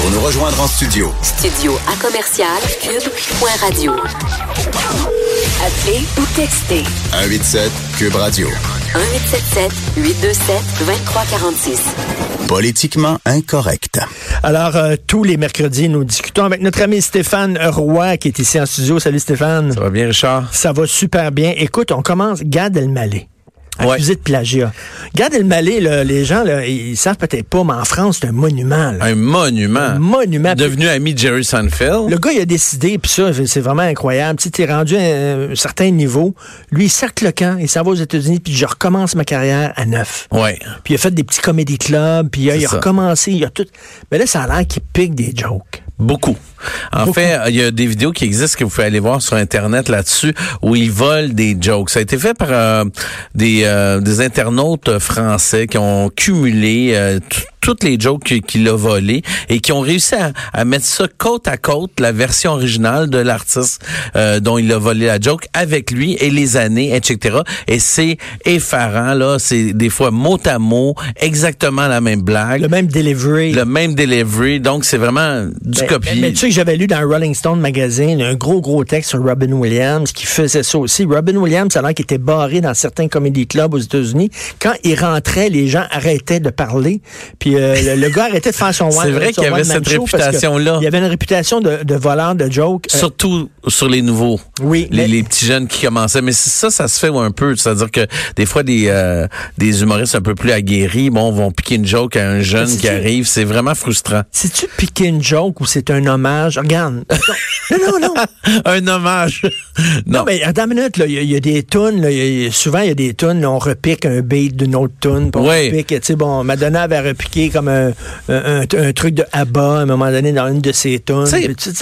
Pour nous rejoindre en studio. Studio à commercial cube.radio. Appelez ou textez 187 Cube Radio. 1877 827 2346. Politiquement incorrect. Alors, euh, tous les mercredis, nous discutons avec notre ami Stéphane Roy, qui est ici en studio. Salut Stéphane. Ça va bien, Richard? Ça va super bien. Écoute, on commence. Gad Elmaleh. Accusé de plagiat. Gad Elmaleh, là, les gens, là, ils savent peut-être pas, mais en France, c'est un monument. là. Un monument. Un monument. Devenu ami de Jerry Seinfeld. Le gars, il a décidé, puis ça, c'est vraiment incroyable. Tu sais, t'es rendu à un, certain niveau. Lui, il cercle le camp, il s'en va aux États-Unis, puis je recommence ma carrière à neuf. Ouais. Puis il a fait des petits comédie clubs, puis il a, il a recommencé, il a tout. Mais là, ça a l'air qu'il pique des jokes. Beaucoup. En Beaucoup. fait, il y a des vidéos qui existent que vous pouvez aller voir sur Internet là-dessus où ils volent des jokes. Ça a été fait par euh, des, euh, des internautes français qui ont cumulé euh, toutes les jokes qu'il a volées et qui ont réussi à, à mettre ça côte à côte, la version originale de l'artiste euh, dont il a volé la joke avec lui et les années, etc. Et c'est effarant, là. C'est des fois mot à mot, exactement la même blague. Le même delivery. Le même delivery, donc c'est vraiment du Ben, copier. Mais, mais tu sais que j'avais lu dans Rolling Stone magazine un gros gros texte sur Robin Williams qui faisait ça aussi. Robin Williams, alors qu'il était barré dans certains comédie clubs aux États-Unis, quand il rentrait, les gens arrêtaient de parler. Puis euh, le, le gars arrêtait de faire son one. C'est vrai qu'il y avait cette réputation-là. Il y avait une réputation de, de voleur de jokes. Euh, Surtout sur les nouveaux. Oui, Les, mais- les petits jeunes qui commençaient. Mais ça, ça se fait un peu. C'est-à-dire que des fois, des, euh, des humoristes un peu plus aguerris, bon, vont piquer une joke à un jeune qui arrive. C'est vraiment frustrant. Si tu piqué une joke ou c'est un hommage, regarde. non, non, non. un hommage. Non, non. mais attends une minute, là. Il y, a- il y a des tunes, là. y a- souvent, il y a des tunes, là, on repique un beat d'une autre tune. puis On Oui. repique, tu sais, bon, Madonna avait repiqué comme un, un, un- truc de ABBA à un moment donné dans une de ses tunes.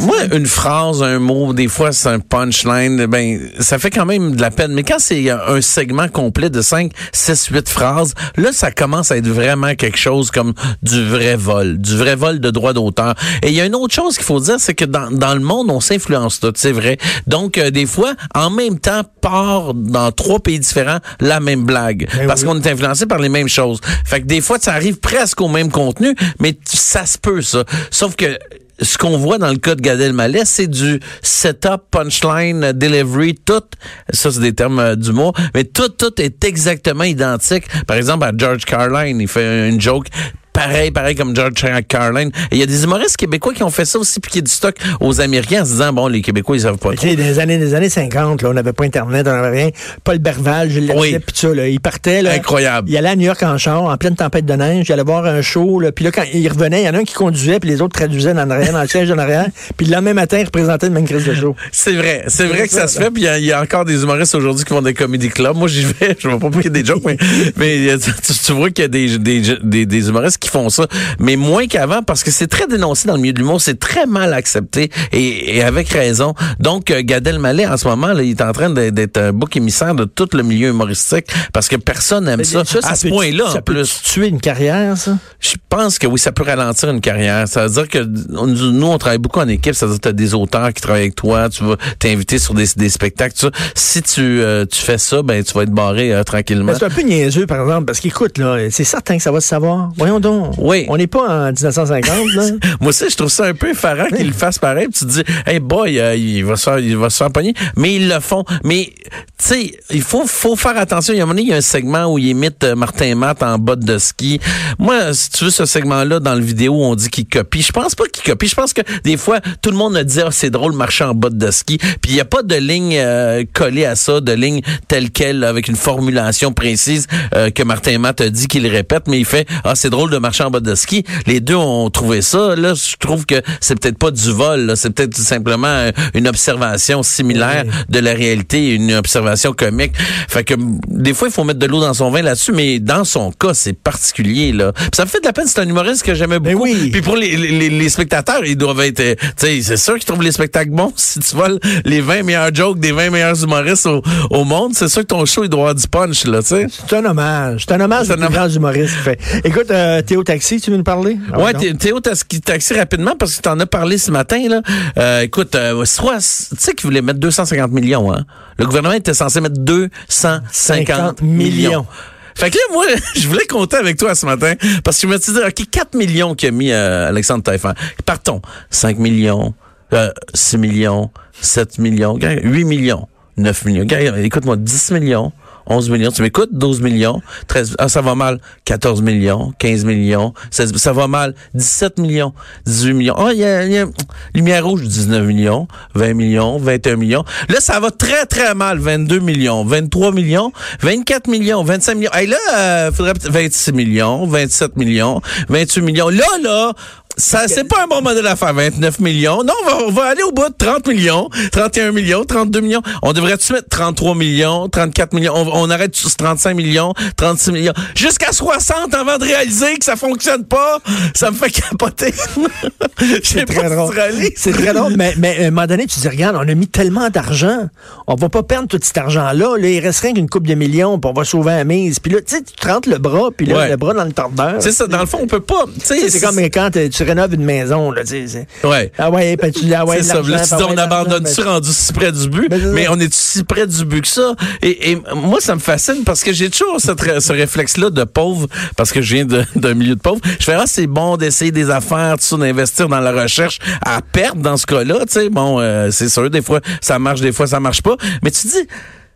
Moi, une phrase, un mot, des fois, c'est un punchline, ben, ça fait quand même de la peine. Mais quand c'est un segment complet de 5, 6, 8 phrases, là, ça commence à être vraiment quelque chose comme du vrai vol, du vrai vol de droit d'auteur. Et il y a une autre chose qu'il faut dire, c'est que dans, dans le monde, on s'influence tout, c'est vrai. Donc, euh, des fois, en même temps, part dans trois pays différents la même blague. Ben parce oui. qu'on est influencé par les mêmes choses. Fait que des fois, ça arrive presque au même contenu, mais ça se peut, ça. Sauf que ce qu'on voit dans le cas de Gad Elmaleh, c'est du setup, punchline, delivery, tout. Ça, c'est des termes euh, d'humour, mais tout, tout est exactement identique. Par exemple, à George Carlin, il fait une joke pareil, pareil comme George Carlin. Il y a des humoristes québécois qui ont fait ça aussi, piquer du stock aux Américains en se disant, bon, les Québécois, ils savent pas trop. des années, des années 50, là, on n'avait pas Internet, on n'avait rien. Paul Berval, Gilles Oui. Lacette, puis ça, là, il partait, là. Incroyable. Il allait à New York en char, en pleine tempête de neige, il allait voir un show, là, puis là, quand il revenait, il y en a un qui conduisait, puis les autres traduisaient dans le siège de l'arrière, puis le lendemain matin, il représentait le même crise de show. C'est vrai, c'est vrai que ça ça, se fait. Puis il y a- il y, a encore des humoristes aujourd'hui qui font des comédie clubs. Moi, j'y vais. Je vais pas piquer des jokes, mais, mais euh, tu, tu vois qu'il y a des, des, des, des humoristes qui font ça, mais moins qu'avant parce que c'est très dénoncé dans le milieu de l'humour. C'est très mal accepté et, et avec raison. Donc, euh, Gad Elmaleh, en ce moment, là, il est en train d'être- un bouc émissaire de tout le milieu humoristique parce que personne n'aime ça, à ce point-là, ça en peut plus. tuer une carrière, ça? Je pense que oui, ça peut ralentir une carrière. Ça veut dire que nous, on travaille beaucoup en équipe. Ça veut dire que tu as des auteurs qui travaillent avec toi. Tu vas t'inviter sur des, des spectacles. tout ça. Si tu, euh, tu fais ça, ben tu vas être barré euh, tranquillement. C'est un peu niaiseux, par exemple, parce qu'écoute, là, c'est certain que ça va se savoir. Voyons donc. Oui. On n'est pas en 1950, là. Moi aussi, je trouve ça un peu effarant qu'ils le fassent pareil. Puis tu te dis, hey boy, euh, il va se faire, il va se faire pogner. Mais ils le font. Mais tu sais, il faut, faut faire attention. Il y a un moment donné, il y a un segment où il imite euh, Martin Matt en botte de ski. Moi, si tu veux ce segment-là dans le vidéo où on dit qu'il copie, je pense pas qu'il copie. Je pense que des fois, tout le monde a dit, ah, c'est drôle marcher en botte de ski. Puis il y a pas de ligne euh, collée à ça, de ligne telle quelle avec une formulation précise euh, que Martin Matt a dit qu'il répète, mais il fait, ah, c'est drôle de marcher en botte de ski. Les deux ont trouvé ça. Là, je trouve que c'est peut-être pas du vol. C'est peut-être tout simplement euh, une observation similaire Oui. de la réalité, une observation comique. Fait que des fois, il faut mettre de l'eau dans son vin là-dessus, mais dans son cas, c'est particulier. là. Puis ça me fait de la peine. C'est un humoriste que j'aimais Ben beaucoup. oui. Puis pour les, les, les spectateurs, ils doivent être... euh, c'est sûr qu'ils trouvent les spectacles bons. Si tu voles les 20 meilleurs jokes des 20 meilleurs humoristes au, au monde, c'est sûr que ton show, il doit avoir du punch. C'est un hommage. C'est un hommage C'est aux un plus hommage. grands humoristes fait. Écoute, euh, Théo Taxi, tu veux nous parler? Ah, Ouais? Thé- Théo Taxi, rapidement parce que tu en as parlé ce matin. Là. Euh, écoute, euh, soit, tu sais qu'ils voulaient mettre 250 millions. Hein? Le gouvernement était censé mettre 250 50 millions. millions. Fait que là, moi, je voulais compter avec toi ce matin parce que je me suis dit, OK, 4 millions qu'a mis euh, Alexandre Taillefer. Partons. 5 millions, euh, 6 millions, 7 millions, 8 millions, 9 millions. Écoute-moi, 10 millions. 11 millions. Tu m'écoutes? 12 millions. 13, ah, ça va mal. 14 millions. 15 millions. 16, ça va mal. 17 millions. 18 millions. Ah, il y a, y a lumière rouge, 19 millions. 20 millions. 21 millions. Là, ça va très, très mal. 22 millions. 23 millions. 24 millions. 25 millions. Hey, là, euh, faudrait peut-être 26 millions. 27 millions. 28 millions. Là, là, ça, c'est pas un bon modèle à faire, 29 millions. Non, on va, on va aller au bout de 30 millions, 31 millions, 32 millions. On devrait-tu mettre 33 millions, 34 millions? On, on arrête sur 35 millions, 36 millions. Jusqu'à 60 avant de réaliser que ça fonctionne pas. Ça me fait capoter. C'est très drôle. C'est très drôle, mais, mais à un moment donné, tu dis, regarde, on a mis tellement d'argent. On va pas perdre tout cet argent-là. Là, il reste rien qu'une coupe de millions, puis on va sauver la mise. Puis là, tu sais, tu te rentres le bras, puis là, Ouais. le bras dans le tordeur. C'est ça, dans le fond, on peut pas. C'est comme quand tu tu rénoves une maison, là, tu sais. Ouais. Ah ouais, puis tu dis, ah ouais, c'est ça. Là, tu dis, on abandonne-tu ben, rendu si près du but? Ben, mais on est si près du but que ça? Et, et moi, ça me fascine parce que j'ai toujours cette ce réflexe-là de pauvre, parce que je viens d'un milieu de pauvre. Je fais, ah, c'est bon d'essayer des affaires, tout ça, d'investir dans la recherche à perte dans ce cas-là. Tu sais, bon, euh, c'est sûr, des fois, ça marche, des fois, ça marche pas. Mais tu dis,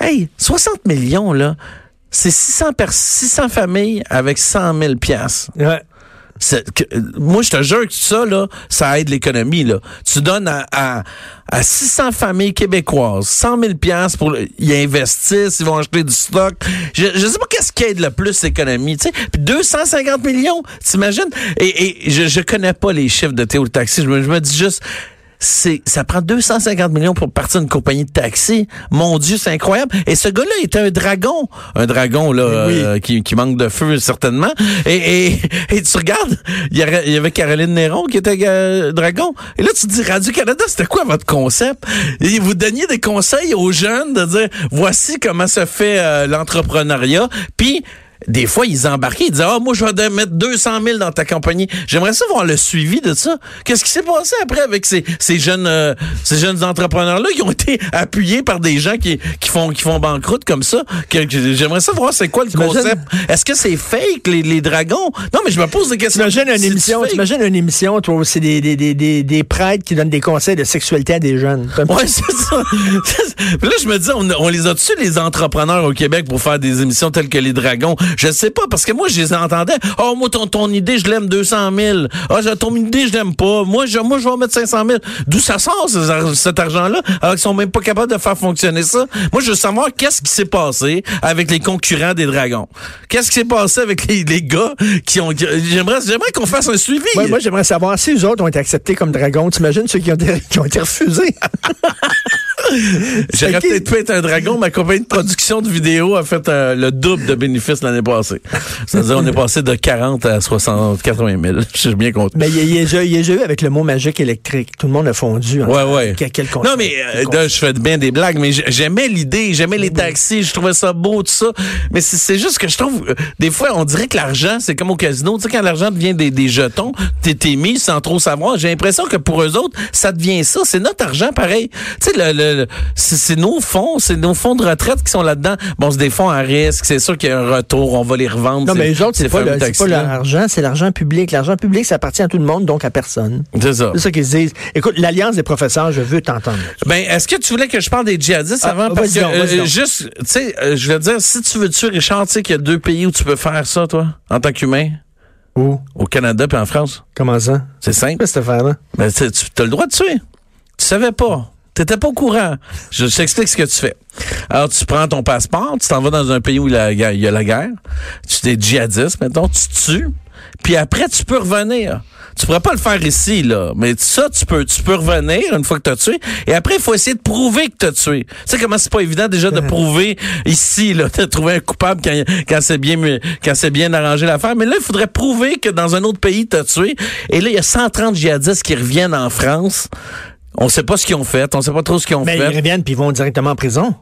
hey, 60 millions, là, c'est 600, pers- 600 familles avec 100 000 piastres. Ouais. Moi, je te jure que ça, là, ça aide l'économie. Là. Tu donnes à, à, à 600 familles québécoises 100 000 piastres pour ils investissent, ils vont acheter du stock. Je, je sais pas qu'est-ce qui aide le plus l'économie. Puis 250 millions, t'imagines? Et, et je, je connais pas les chiffres de Théo le taxi. Je me, je me dis juste c'est ça prend 250 millions pour partir une compagnie de taxi. Mon Dieu, c'est incroyable. Et ce gars-là était un dragon, un dragon là Oui. euh, qui, qui manque de feu certainement. Et, et, et tu regardes, il y, avait, il y avait Caroline Néron qui était euh, dragon. Et là tu te dis Radio Canada, c'était quoi votre concept? Et vous donniez des conseils aux jeunes de dire voici comment se fait euh, l'entrepreneuriat. Puis des fois, ils embarquaient, ils disaient, ah, moi, je vais mettre 200 000 dans ta compagnie. J'aimerais ça voir le suivi de ça. Qu'est-ce qui s'est passé après avec ces, ces jeunes, euh, ces jeunes entrepreneurs-là qui ont été appuyés par des gens qui, qui font, qui font banqueroute comme ça? J'aimerais ça voir c'est quoi le concept. Est-ce que c'est fake, les, les dragons? Non, mais je me pose des questions. T'imagines une émission, t'imagines une émission, toi, c'est des, des, des, des, des prêtres qui donnent des conseils de sexualité à des jeunes. Ouais, c'est ça. Puis là, je me dis, on, on les a-tu, les entrepreneurs au Québec, pour faire des émissions telles que Les Dragons? Je sais pas, parce que moi, je les entendais. Oh, moi, ton, ton idée, je l'aime 200 000. Ah, j'ai- ton idée, je l'aime pas. Moi, je, moi, je vais en mettre 500 000. D'où ça sort, cet argent-là, alors qu'ils sont même pas capables de faire fonctionner ça? Moi, je veux savoir qu'est-ce qui s'est passé avec les concurrents des Dragons. Qu'est-ce qui s'est passé avec les, les gars qui ont... J'aimerais, j'aimerais qu'on fasse un suivi. Ouais, moi, j'aimerais savoir si les autres ont été acceptés comme dragons. T'imagines ceux qui ont été, qui ont été refusés? J'aurais peut-être pu être un dragon. Ma compagnie de production de vidéos a fait euh, le double de bénéfices l'année passée. C'est-à-dire, on est passé de 40 à 60, 80 000. Je suis bien content. Mais il y a- déjà- eu avec le mot magique électrique. Tout le monde a fondu. en Ouais, ouais. Quel, quel Non, mais euh, je fais bien des blagues, mais j'aimais l'idée, j'aimais les taxis, je trouvais ça beau, tout ça. Mais c'est- juste que je trouve, euh, des fois, on dirait que l'argent, c'est comme au casino. Tu sais, quand l'argent devient des, des jetons, t'es mis sans trop savoir. J'ai l'impression que pour eux autres, ça devient ça. C'est notre argent, pareil. Tu sais, le- le- c'est nos fonds, c'est nos fonds de retraite qui sont là-dedans. Bon, c'est des fonds à risque, c'est sûr qu'il y a un retour, on va les revendre. Non, mais les autres, c'est ces pas, l'argent, c'est l'argent public. L'argent public, ça appartient à tout le monde, donc à personne. C'est ça. C'est ça qu'ils se disent. Écoute, l'Alliance des professeurs, je veux t'entendre. Ben, est-ce que tu voulais que je parle des djihadistes Ah, avant? Parce que, donc, euh, juste, tu sais, euh, je veux dire, si tu veux tuer Richard, tu sais qu'il y a deux pays où tu peux faire ça, toi, en tant qu'humain? Où? Au Canada puis en France. Comment ça? C'est simple. Quoi cette affaire-là? Ben, tu as le droit de tuer. Tu savais pas. T'étais pas au courant. Je t'explique ce que tu fais. Alors, tu prends ton passeport, tu t'en vas dans un pays où il y a la guerre. Tu t'es djihadiste, mettons, tu tues. Puis après, tu peux revenir. Tu pourrais pas le faire ici, là. Mais ça, tu peux, tu peux revenir une fois que tu as tué. Et après, il faut essayer de prouver que tu as tué. Tu sais comment c'est pas évident déjà de prouver ici, là, de trouver un coupable quand, quand c'est bien, quand c'est bien arrangé l'affaire. Mais là, il faudrait prouver que dans un autre pays, tu as tué. Et là, il y a 130 djihadistes qui reviennent en France. On sait pas ce qu'ils ont fait. On sait pas trop ce qu'ils ont Mais fait ils reviennent puis ils vont directement en prison.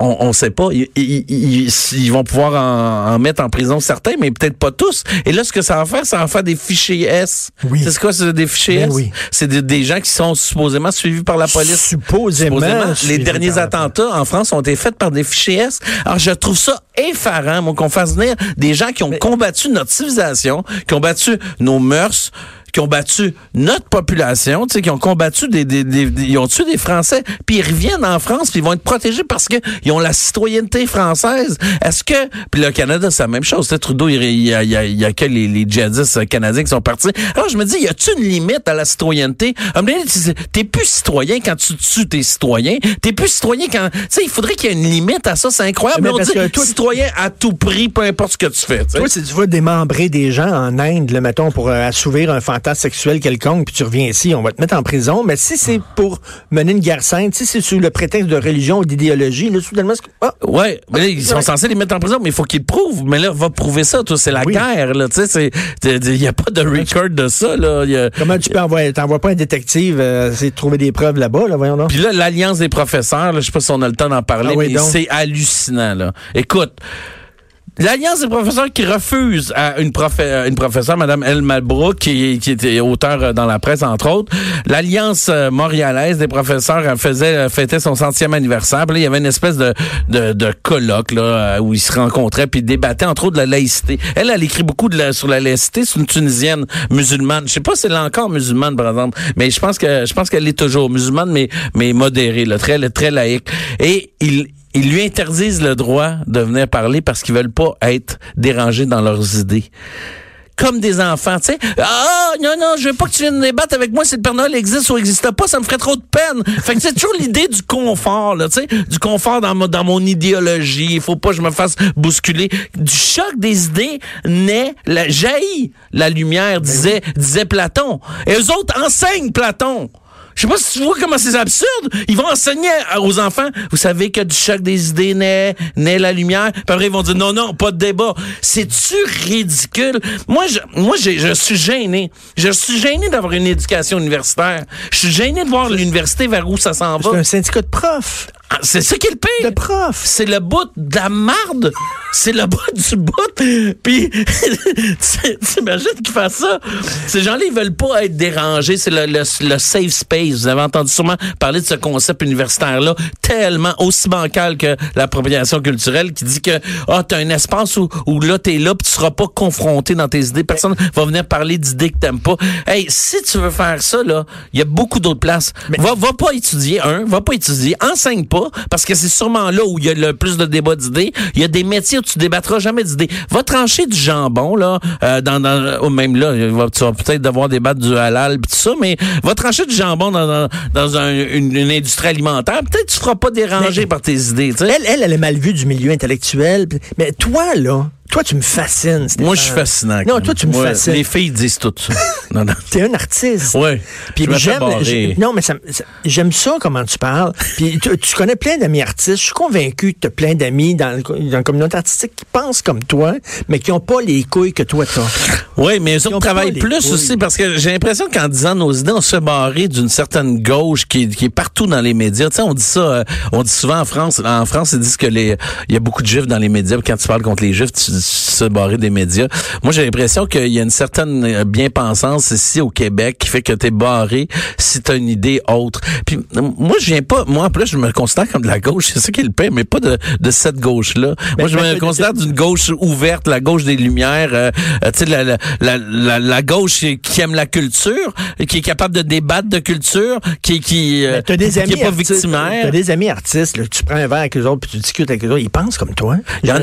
On, on sait pas. Ils, ils- ils- ils vont pouvoir en, en mettre en prison certains, mais peut-être pas tous. Et là, ce que ça va faire, ça va faire des fichiers S. Oui. C'est quoi, c'est des fichiers Ben S? oui. C'est des, des gens qui sont supposément suivis par la police. Supposément. Les suivi derniers attentats en France ont été faits par des fichiers S. Alors, je trouve ça effarant, qu'on fasse venir des gens qui ont combattu notre civilisation, qui ont battu nos mœurs, qui ont battu notre population, tu sais, qui ont combattu des, des, des- des- ils ont tué des Français, puis ils reviennent en France, puis ils vont être protégés parce que ils ont la citoyenneté française. Est-ce que, puis le Canada, c'est la même chose. Trudeau, il, y a, il y a, il y a que les, les djihadistes canadiens qui sont partis. Alors je me dis, y a-tu une limite à la citoyenneté? T'es plus citoyen quand tu tues tes citoyens. T'es plus citoyen quand, tu sais, il faudrait qu'il y ait une limite à ça. C'est incroyable. Mais Mais on dit que toi- citoyen à tout prix, peu importe ce que tu fais. Toi, si tu vas démembrer des gens en Inde, le mettons, pour euh, assouvir un sexuel quelconque, puis tu reviens ici, on va te mettre en prison. Mais si c'est pour mener une guerre sainte, si c'est sous le prétexte de religion ou d'idéologie, là, soudainement, c'est- ah, Ouais, mais là, ils sont censés les mettre en prison, mais il faut qu'ils le prouvent. Mais là, va prouver ça, toi, c'est la Oui. guerre, là, tu sais, c'est, il y a pas de record de ça, là. Y a- comment tu peux envoyer, t'envoies pas un détective, euh, essayer de trouver des preuves là-bas, là, voyons donc. Puis là, l'Alliance des professeurs, là, je sais pas si on a le temps d'en parler, Ah oui, mais c'est hallucinant, là. Écoute, L'Alliance des professeurs qui refuse à une, euh, une professeure, Mme El Malbrook, qui, était auteur euh, dans la presse, entre autres. L'Alliance euh, montréalaise des professeurs faisait fêtait son centième anniversaire. Puis là, il y avait une espèce de, de, de colloque là, où ils se rencontraient puis débattaient, entre autres, de la laïcité. Elle, elle écrit beaucoup de la- sur la laïcité. C'est une Tunisienne musulmane. Je sais pas si elle est encore musulmane, par exemple, mais je pense que je pense qu'elle est toujours musulmane, mais, mais modérée, là, très, très laïque. Et il ils lui interdisent le droit de venir parler parce qu'ils veulent pas être dérangés dans leurs idées. Comme des enfants, tu sais. Ah, non, non, je veux pas que tu viennes débattre avec moi si le Père Noël existe ou existe pas, ça me ferait trop de peine. Fait que c'est toujours l'idée du confort, là, tu sais, du confort dans, mon- dans mon idéologie. Il faut pas que je me fasse bousculer. Du choc des idées naît, la, jaillit la lumière, disait, disait Platon. Et eux autres enseignent Platon. Je sais pas si tu vois comment c'est absurde. Ils vont enseigner aux enfants. Vous savez que du choc des idées naît, naît la lumière. Puis après, ils vont dire non, non, pas de débat. C'est-tu ridicule? Moi, je, moi, je suis gêné. Je suis gêné d'avoir une éducation universitaire. Je suis gêné de voir l'université vers où ça s'en C'est va. un syndicat de profs. Ah, C'est ça qui est le pire. De profs. C'est le bout de la marde. C'est le bout du bout. Puis, tu- t'imagines qu'ils fassent ça? Ces gens-là, ils veulent pas être dérangés. C'est le, le, le safe space. Vous avez entendu sûrement parler de ce concept universitaire-là, tellement aussi bancal que l'appropriation culturelle, qui dit que, ah, t'as un espace où, où là, t'es là, puis tu seras pas confronté dans tes idées. Personne va venir parler d'idées que t'aimes pas. Hey, si tu veux faire ça, là, il y a beaucoup d'autres places. Va, va pas étudier, un, va pas étudier, enseigne pas, parce que c'est sûrement là où il y a le plus de débats d'idées. Il y a des métiers où tu débattras jamais d'idées. Va trancher du jambon, là, euh, dans, dans, oh, même là, tu vas peut-être devoir débattre du halal pis tout ça, mais va trancher du jambon dans, dans, dans un- une, une industrie alimentaire. Peut-être que tu feras pas déranger Mais- par tes idées. Elle, elle, elle est mal vue du milieu intellectuel. Mais toi, là, toi, tu me fascines. Stéphane. Moi, je suis fascinant. Non, toi, tu me fascines. Les filles disent tout ça. non, non. T'es un artiste. Ouais. Puis j'aime, non mais ça- ça- j'aime ça comment tu parles. Puis tu, tu connais plein d'amis artistes. Je suis convaincu que tu as plein d'amis dans, la communauté artistique qui pensent comme toi, mais qui n'ont pas les couilles que toi t'as. Oui, mais eux autres travaillent plus couilles. aussi parce que j'ai l'impression qu'en disant nos idées, on se barrer d'une certaine gauche qui, est- qui est partout dans les médias. Tu sais, on dit ça, euh, on dit souvent en France, en France, ils disent que les, il y a beaucoup de juifs dans les médias. Quand tu parles contre les juifs, tu, tu se barrer des médias. Moi, j'ai l'impression qu'il y a une certaine bien-pensance ici au Québec qui fait que t'es barré si t'as une idée autre. Puis moi, je viens pas, moi en plus, je me considère comme de la gauche. C'est ça qui est le pire, mais pas de, de cette gauche-là. Moi, je mais me de- considère d'une gauche ouverte, la gauche des lumières, euh, euh, tu sais, la, la, la, la, gauche qui aime la culture, qui est capable de débattre de culture, qui qui euh, t'as des qui amis est pas victimaire. T'as des amis artistes. là, tu prends un verre avec eux autres puis tu discutes avec eux autres. Ils pensent comme toi. Il y en a,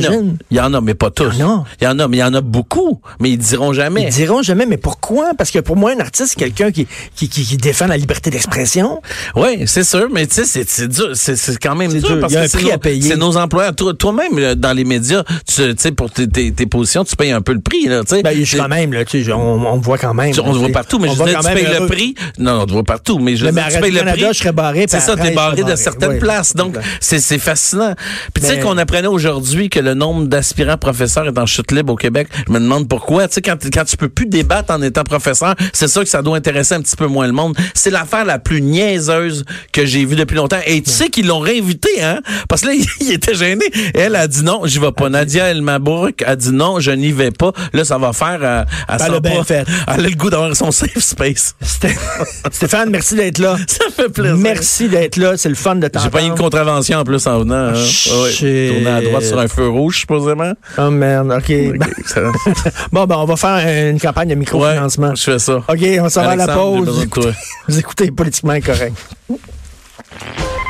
il y en a, mais pas tous. Il y en a. Il y en a, mais il y en a beaucoup, mais ils diront jamais. Ils diront jamais, mais pourquoi? Parce que pour moi, un artiste, c'est quelqu'un qui, qui, qui, qui défend la liberté d'expression. Oui, c'est sûr, mais tu sais, c'est- dur, c'est c'est quand même dur, dur, parce il y a que un c'est prix nos, à payer. c'est nos employeurs. Toi- Toi-même, dans les médias, tu sais, pour tes, tes, tes positions, tu payes un peu le prix, là. Ben, je suis quand même, là, tu sais, on, on voit quand même. On te voit partout, mais On je quand tu payes le prix. Non, non, tu vois partout, mais je à tu payes le prix. je serais barré, C'est ça, t'es barré de certaines places. Donc, c'est fascinant. Puis tu sais qu'on apprenait aujourd'hui que le nombre d'aspirants professeurs professeur est en chute libre au Québec. Je me demande pourquoi. Tu sais, quand, quand tu peux plus débattre en étant professeur, c'est ça que ça doit intéresser un petit peu moins le monde. C'est l'affaire la plus niaiseuse que j'ai vue depuis longtemps. Et tu sais qu'ils l'ont réinvité, hein? Parce que là, il était gêné. Et elle a dit non, j'y vais pas. Nadia El Mabrouk a dit non, je n'y vais pas. Là, ça va faire euh, à a bien fait. Elle a le goût d'avoir son safe space. Sté- Stéphane, merci d'être là. Ça fait plaisir. Merci d'être là. C'est le fun de J'ai t'entendre. pas eu une contravention en plus en venant. Hein. Ah ouais. Tourner à droite sur un feu rouge, supposément. Oh merde, OK. Ça- Bon, ben, on va faire une campagne de ouais, microfinancement. je fais ça. OK, on s'en va à la pause. de toi. Vous écoutez Politiquement Incorrect.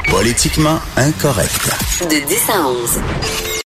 Politiquement incorrect. De 10 à 11.